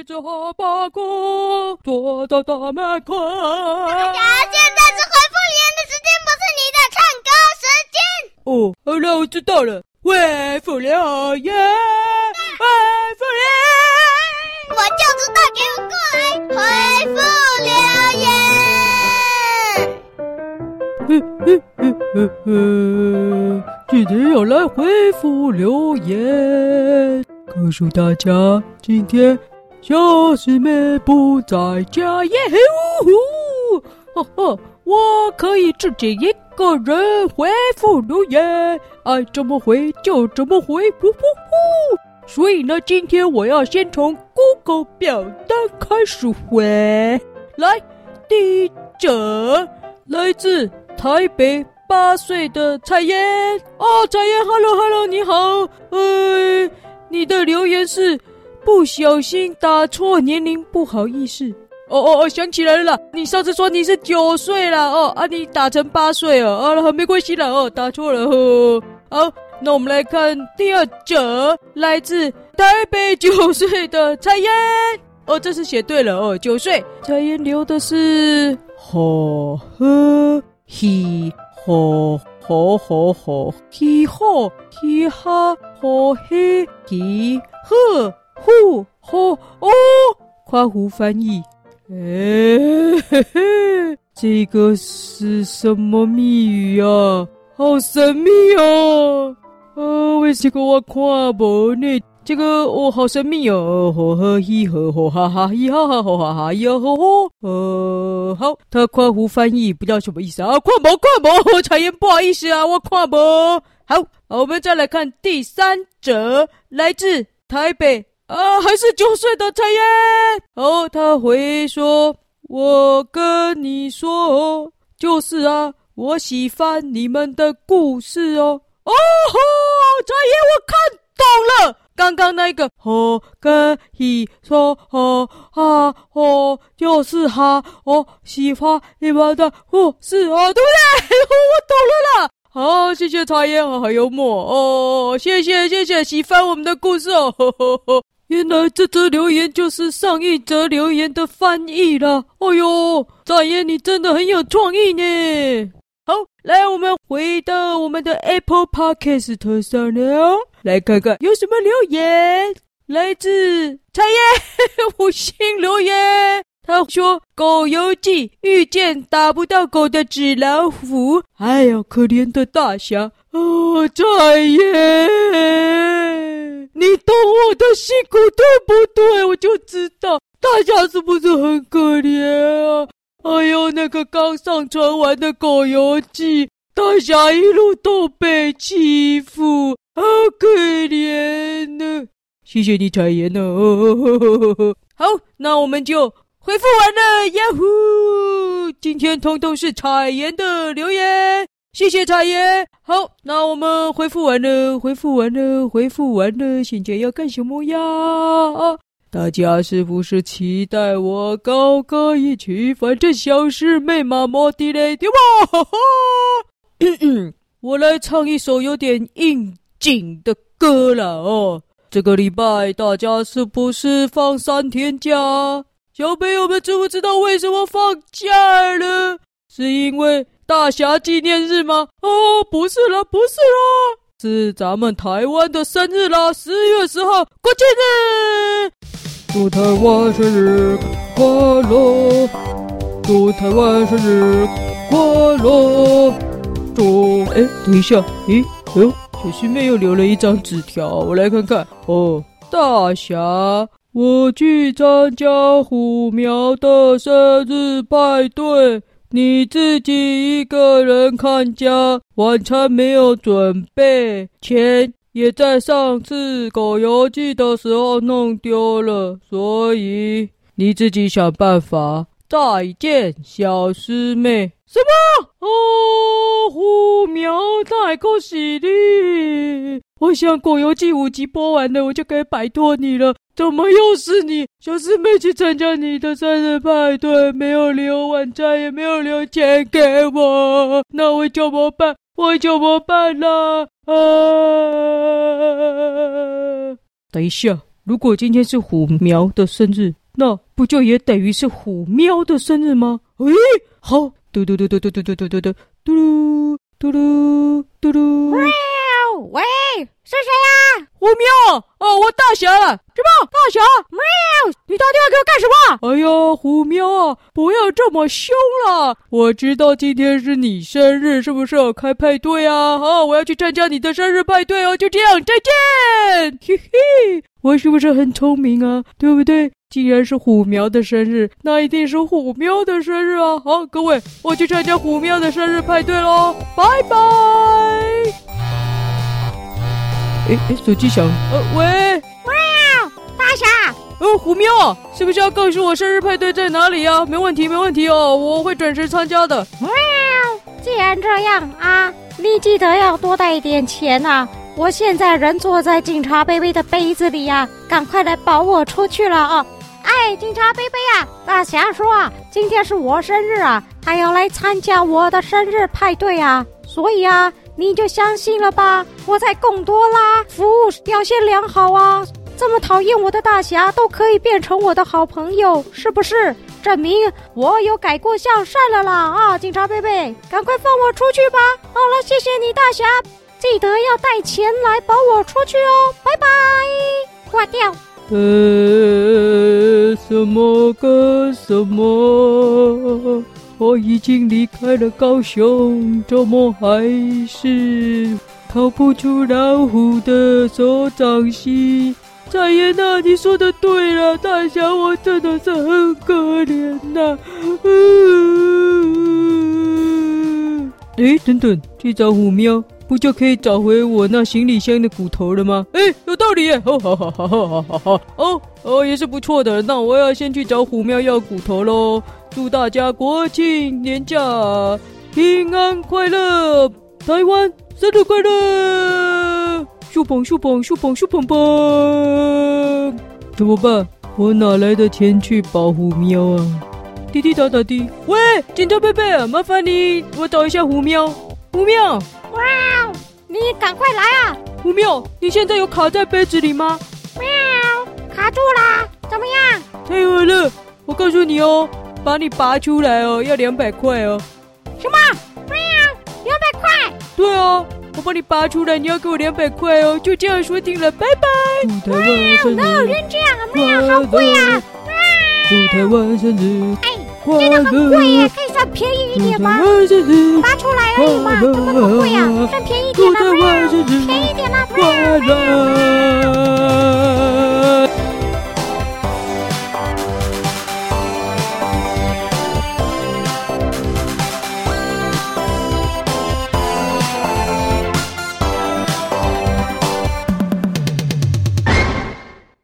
一只哈巴狗坐在大门口。大家现在是回复留言的时间，不是你的唱歌时间。哦，好了，我知道了。回复留言，回复留言，我就知道，给我过来回复留言。嘿嘿嘿嘿嘿，今天要来回复留言，告诉大家，今天小师妹不在家耶！呜呼，哈哈，我可以自己一个人回复留言，爱怎么回就怎么回，呼呼呼。所以呢，今天我要先从 Google 表单开始回。来，第一者来自台北八岁的彩妍。哦，彩妍，Hello Hello，你好。呃，你的留言是不小心打错年龄，不好意思。哦哦哦，想起来了，你上次说你是九岁啦，哦啊，你打成八岁哦，啊，没关系啦，哦，打错了，呵。好，那我们来看第二则，来自台北九岁的彩妍。哦，这次写对了哦，九岁。彩妍留的是吼呵嘿吼吼吼吼嘿吼嘿哈吼嘿嘿呵呼吼哦，夸胡翻译。哎嘿嘿，这个是什么谜语啊？好神秘哦！啊，为什么我看不呢？这个哦，好神秘哦！呵呵嘿呵呵哈哈嘿哈哈呵哈哈哟呵呵。呃，好，他夸胡翻译不知道什么意思啊？看不看不？彩妍不好意思啊，我看不。好，我们再来看第三者，来自台北。啊，还是九岁的彩妍。哦，他回说：“我跟你说，就是啊，我喜欢你们的故事哦。”哦吼，彩妍，我看懂了，刚刚那个“吼跟一说吼哈吼”就是哈，我喜欢你们的故事哦，对不对？我懂了啦。好，谢谢彩妍，好幽默哦，谢谢谢谢，喜欢我们的故事哦。呵呵呵原来这则留言就是上一则留言的翻译了。哦哟，彩妍，你真的很有创意呢。好，来，我们回到我们的 Apple Podcast 上了，来看看有什么留言。来自彩妍五星留言，他说：“《狗游记》遇见打不到狗的纸老虎，哎呦，可怜的大侠。”哦，彩妍，你懂我的辛苦对不对？我就知道大家是不是很可怜啊？哎呦，那个刚上传完的《狗游记》，大侠一路都被欺负，好可怜呢。谢谢你，彩妍哦。好，那我们就回复完了，呀呼！今天通通是彩妍的留言。谢谢彩妍。好，那我们回复完了，回复完了，回复完了。现在要干什么呀？大家是不是期待我高歌一曲？反正小师妹嘛，莫地嘞对吧？哈哈。嗯嗯，我来唱一首有点应景的歌了哦。这个礼拜大家是不是放三天假？小朋友们知不知道为什么放假了？是因为。大侠纪念日吗？哦，不是啦，不是啦，是咱们台湾的生日啦！十月十号国庆日，祝台湾生日快乐！祝台湾生日快乐！祝……哎，等一下，咦，哎呦，小师妹又留了一张纸条，我来看看。哦，大侠，我去参加虎苗的生日派对。你自己一个人看家，晚餐没有准备，钱也在上次狗游记的时候弄丢了，所以你自己想办法。再见，小师妹。什么？哦，虎苗太可惜了。我想狗游记五集播完了，我就可以摆脱你了。怎么又是你？小师妹去参加你的生日派对，没有留晚餐，也没有留钱给我，那我怎么办？我怎么办呢？啊！等一下，如果今天是虎苗的生日，那不就也等于是虎喵的生日吗？哎，好，嘟嘟嘟嘟嘟嘟嘟嘟嘟嘟嘟嘟嘟嘟嘟。喂，是谁呀？虎喵哦，我大侠了。什么？大侠？喵！你打电话给我干什么？哎呀，虎喵啊，不要这么凶了。我知道今天是你生日，是不是要开派对啊？好，我要去参加你的生日派对哦。就这样，再见。嘿嘿，我是不是很聪明啊？对不对？既然是虎喵的生日，那一定是虎喵的生日啊！好，各位，我去参加虎喵的生日派对喽，拜拜。哎哎，手机响，呃，喂，喂，大侠，呃，虎喵，是不是要告诉我生日派对在哪里呀？没问题，没问题哦，我会准时参加的。喵，既然这样啊，你记得要多带一点钱啊。我现在人坐在警察贝贝的杯子里呀，赶快来保我出去了啊！哎，警察贝贝呀，大侠说啊，今天是我生日啊，他要来参加我的生日派对啊，所以啊。你就相信了吧，我在贡多拉服务表现良好啊，这么讨厌我的大侠都可以变成我的好朋友，是不是？证明我有改过向善了啦！啊，警察贝贝，赶快放我出去吧！好了，谢谢你大侠，记得要带钱来保我出去哦，拜拜，挂掉。呃，什么个什么？我已经离开了高雄，怎么还是逃不出老虎的手掌心？彩妍呐，你说的对了，大侠，我真的是很可怜呐、啊。嗯，哎，等等，去找虎喵，不就可以找回我那行李箱的骨头了吗？哎，有道理耶！哦，好好好好好好好，哦哦，也是不错的。那我要先去找虎喵要骨头喽。祝大家国庆年假平安快乐！台湾生日快乐！咻蹦咻蹦咻蹦咻蹦蹦！怎么办？我哪来的钱去保护喵啊？滴滴答答滴。喂，警察贝贝，麻烦你，我找一下虎喵。虎喵！哇，你赶快来啊！虎喵，你现在有卡在杯子里吗？喵，卡住啦！怎么样？太好了！我告诉你哦。把你拔出来哦，要两百块哦。什么？对呀，两百块。对哦，我把你拔出来，你要给我两百块哦。就这样说定了，拜拜。祝台湾生日快乐！好贵呀！祝台湾生日哎，真的很贵耶，可以算便宜一点吗？拔出来而已嘛，怎么那么贵呀？算便宜点啦，便宜点啦，快乐。